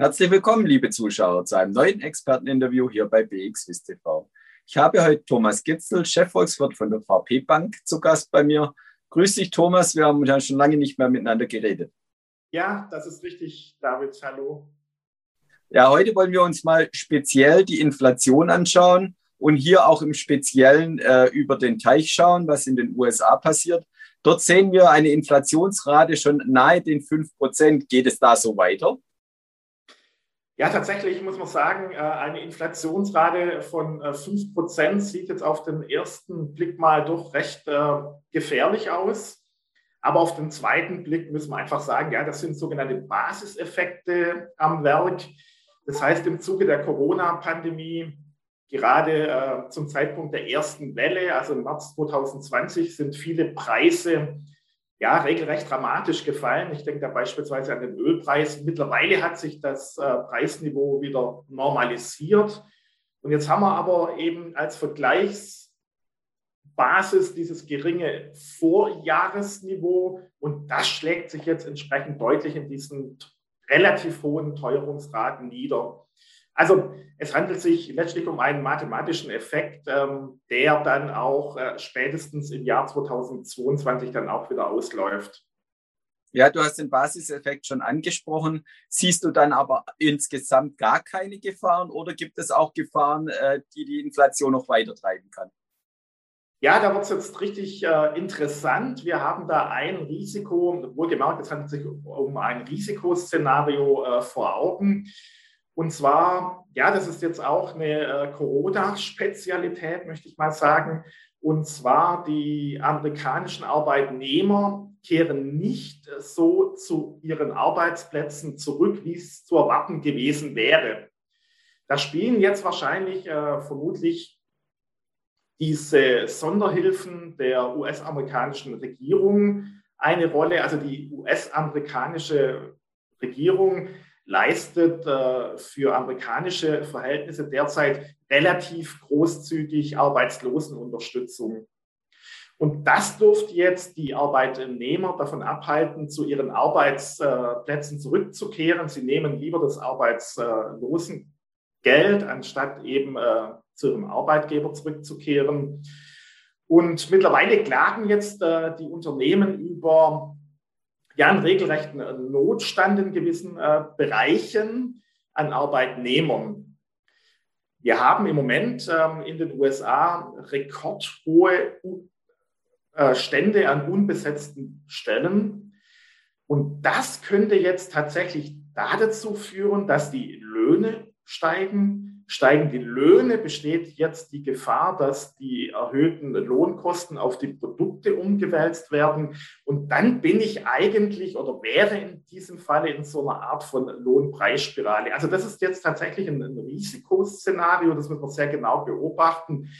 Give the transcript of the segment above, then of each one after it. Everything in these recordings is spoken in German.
Herzlich willkommen, liebe Zuschauer, zu einem neuen Experteninterview hier bei BXWIS TV. Ich habe heute Thomas Gitzel, Chefvolkswirt von der VP Bank, zu Gast bei mir. Grüß dich, Thomas. Wir haben ja schon lange nicht mehr miteinander geredet. Ja, das ist richtig, David. Hallo. Ja, heute wollen wir uns mal speziell die Inflation anschauen und hier auch im Speziellen äh, über den Teich schauen, was in den USA passiert. Dort sehen wir eine Inflationsrate schon nahe den 5 Prozent. Geht es da so weiter? Ja, tatsächlich muss man sagen, äh, eine Inflationsrate von 5% äh, sieht jetzt auf den ersten Blick mal doch recht äh, gefährlich aus. Aber auf den zweiten Blick müssen wir einfach sagen, ja, das sind sogenannte Basiseffekte am Werk. Das heißt, im Zuge der Corona-Pandemie, gerade zum Zeitpunkt der ersten Welle, also im März 2020, sind viele Preise ja, regelrecht dramatisch gefallen. Ich denke da beispielsweise an den Ölpreis. Mittlerweile hat sich das äh, Preisniveau wieder normalisiert. Und jetzt haben wir aber eben als Vergleichsbasis dieses geringe Vorjahresniveau. Und das schlägt sich jetzt entsprechend deutlich in diesen relativ hohen Teuerungsraten nieder. Also es handelt sich letztlich um einen mathematischen Effekt, ähm, der dann auch äh, spätestens im Jahr 2022 dann auch wieder ausläuft. Ja, du hast den Basiseffekt schon angesprochen. Siehst du dann aber insgesamt gar keine Gefahren oder gibt es auch Gefahren, äh, die die Inflation noch weiter treiben kann? Ja, da wird es jetzt richtig äh, interessant. Wir haben da ein Risiko, wohlgemerkt, es handelt sich um ein Risikoszenario äh, vor Augen. Und zwar, ja, das ist jetzt auch eine äh, Corona-Spezialität, möchte ich mal sagen. Und zwar, die amerikanischen Arbeitnehmer kehren nicht so zu ihren Arbeitsplätzen zurück, wie es zu erwarten gewesen wäre. Da spielen jetzt wahrscheinlich äh, vermutlich diese Sonderhilfen der US-amerikanischen Regierung eine Rolle. Also die US-amerikanische Regierung leistet äh, für amerikanische Verhältnisse derzeit relativ großzügig Arbeitslosenunterstützung. Und das dürfte jetzt die Arbeitnehmer davon abhalten, zu ihren Arbeitsplätzen zurückzukehren. Sie nehmen lieber das Arbeitslosengeld, anstatt eben äh, zu ihrem Arbeitgeber zurückzukehren. Und mittlerweile klagen jetzt äh, die Unternehmen über ja einen regelrechten äh, Notstand in gewissen äh, Bereichen an Arbeitnehmern. Wir haben im Moment ähm, in den USA rekordhohe äh, Stände an unbesetzten Stellen. Und das könnte jetzt tatsächlich dazu führen, dass die Löhne steigen, Steigen die Löhne, besteht jetzt die Gefahr, dass die erhöhten Lohnkosten auf die Produkte umgewälzt werden. Und dann bin ich eigentlich oder wäre in diesem Falle in so einer Art von Lohnpreisspirale. Also das ist jetzt tatsächlich ein, ein Risikoszenario, das müssen wir sehr genau beobachten.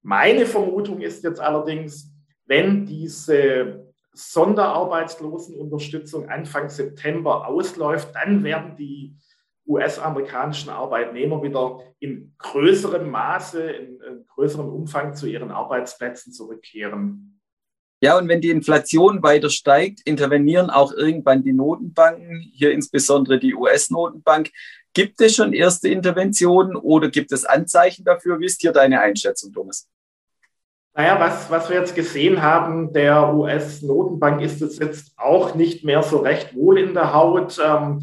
Meine Vermutung ist jetzt allerdings, wenn diese Sonderarbeitslosenunterstützung Anfang September ausläuft, dann werden die US-amerikanischen Arbeitnehmer wieder in größerem Maße, in, in größerem Umfang zu ihren Arbeitsplätzen zurückkehren. Ja, und wenn die Inflation weiter steigt, intervenieren auch irgendwann die Notenbanken, hier insbesondere die US-Notenbank. Gibt es schon erste Interventionen oder gibt es Anzeichen dafür? Wie ist hier deine Einschätzung, Thomas? Naja, was, was wir jetzt gesehen haben, der US-Notenbank ist es jetzt auch nicht mehr so recht wohl in der Haut. Ähm,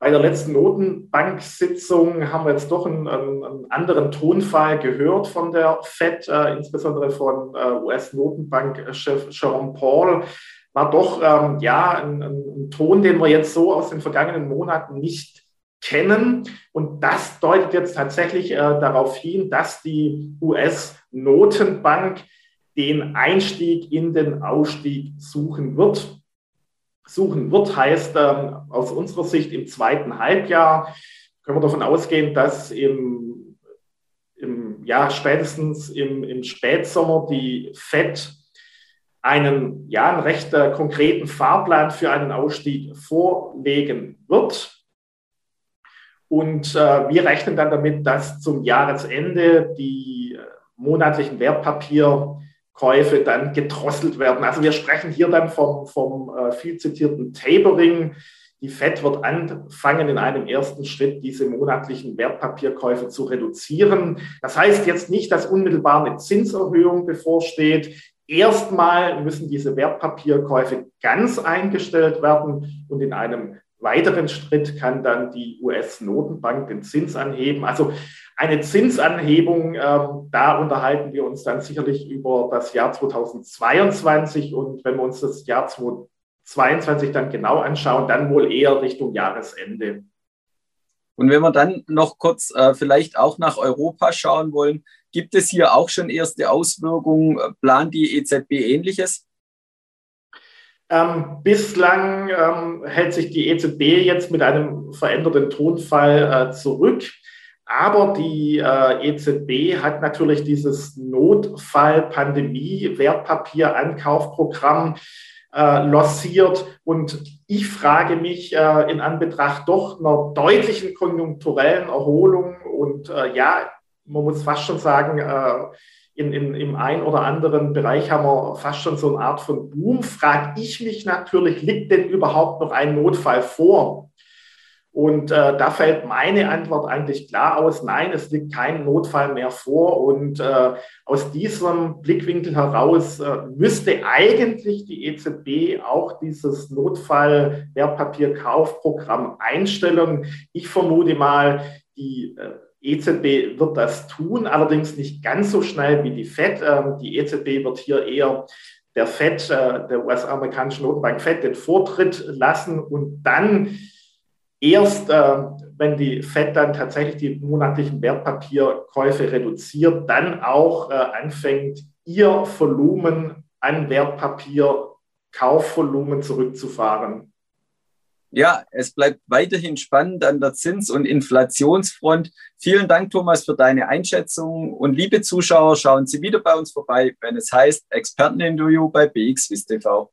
bei der letzten Notenbank-Sitzung haben wir jetzt doch einen, einen, anderen Tonfall gehört von der FED, äh, insbesondere von äh, US-Notenbankchef Jerome Paul. War doch ähm, ja ein, ein, Ton, den wir jetzt so aus den vergangenen Monaten nicht kennen. Und das deutet jetzt tatsächlich äh, darauf hin, dass die US-Notenbank den Einstieg in den Ausstieg suchen wird suchen wird, heißt ähm, aus unserer Sicht im zweiten Halbjahr können wir davon ausgehen, dass im, im ja, spätestens im, im Spätsommer die FED einen, ja, einen recht äh, konkreten Fahrplan für einen Ausstieg vorlegen wird. Und äh, wir rechnen dann damit, dass zum Jahresende die äh, monatlichen Wertpapier Käufe dann gedrosselt werden. Also wir sprechen hier dann vom, vom äh, viel zitierten Tapering die FED wird anfangen, in einem ersten Schritt diese monatlichen Wertpapierkäufe zu reduzieren. Das heißt jetzt nicht, dass unmittelbar eine Zinserhöhung bevorsteht. Erstmal müssen diese Wertpapierkäufe ganz eingestellt werden und in einem weiteren Schritt kann dann die US-Notenbank den Zins anheben. Also eine Zinsanhebung, äh, da unterhalten wir uns dann sicherlich über das Jahr 2022 und wenn wir uns das Jahr 2022 dann genau anschauen, dann wohl eher Richtung Jahresende. Und wenn wir dann noch kurz äh, vielleicht auch nach Europa schauen wollen, gibt es hier auch schon erste Auswirkungen? Plant die EZB ähnliches? Ähm, bislang ähm, hält sich die EZB jetzt mit einem veränderten Tonfall äh, zurück. Aber die äh, EZB hat natürlich dieses Notfall-Pandemie-Wertpapier-Ankaufprogramm äh, lanciert. Und ich frage mich äh, in Anbetracht doch einer deutlichen konjunkturellen Erholung und äh, ja, man muss fast schon sagen, äh, in, in, im einen oder anderen Bereich haben wir fast schon so eine Art von Boom. Frage ich mich natürlich, liegt denn überhaupt noch ein Notfall vor? Und äh, da fällt meine Antwort eigentlich klar aus, nein, es liegt kein Notfall mehr vor. Und äh, aus diesem Blickwinkel heraus äh, müsste eigentlich die EZB auch dieses Notfall-Wertpapierkaufprogramm einstellen. Ich vermute mal, die äh, EZB wird das tun, allerdings nicht ganz so schnell wie die FED. Ähm, die EZB wird hier eher der FED, äh, der US-amerikanischen Notenbank FED, den Vortritt lassen und dann erst, äh, wenn die FED dann tatsächlich die monatlichen Wertpapierkäufe reduziert, dann auch äh, anfängt, ihr Volumen an Wertpapierkaufvolumen zurückzufahren. Ja, es bleibt weiterhin spannend an der Zins- und Inflationsfront. Vielen Dank, Thomas, für deine Einschätzung. Und liebe Zuschauer, schauen Sie wieder bei uns vorbei, wenn es heißt Experteninterview bei BXWIST TV.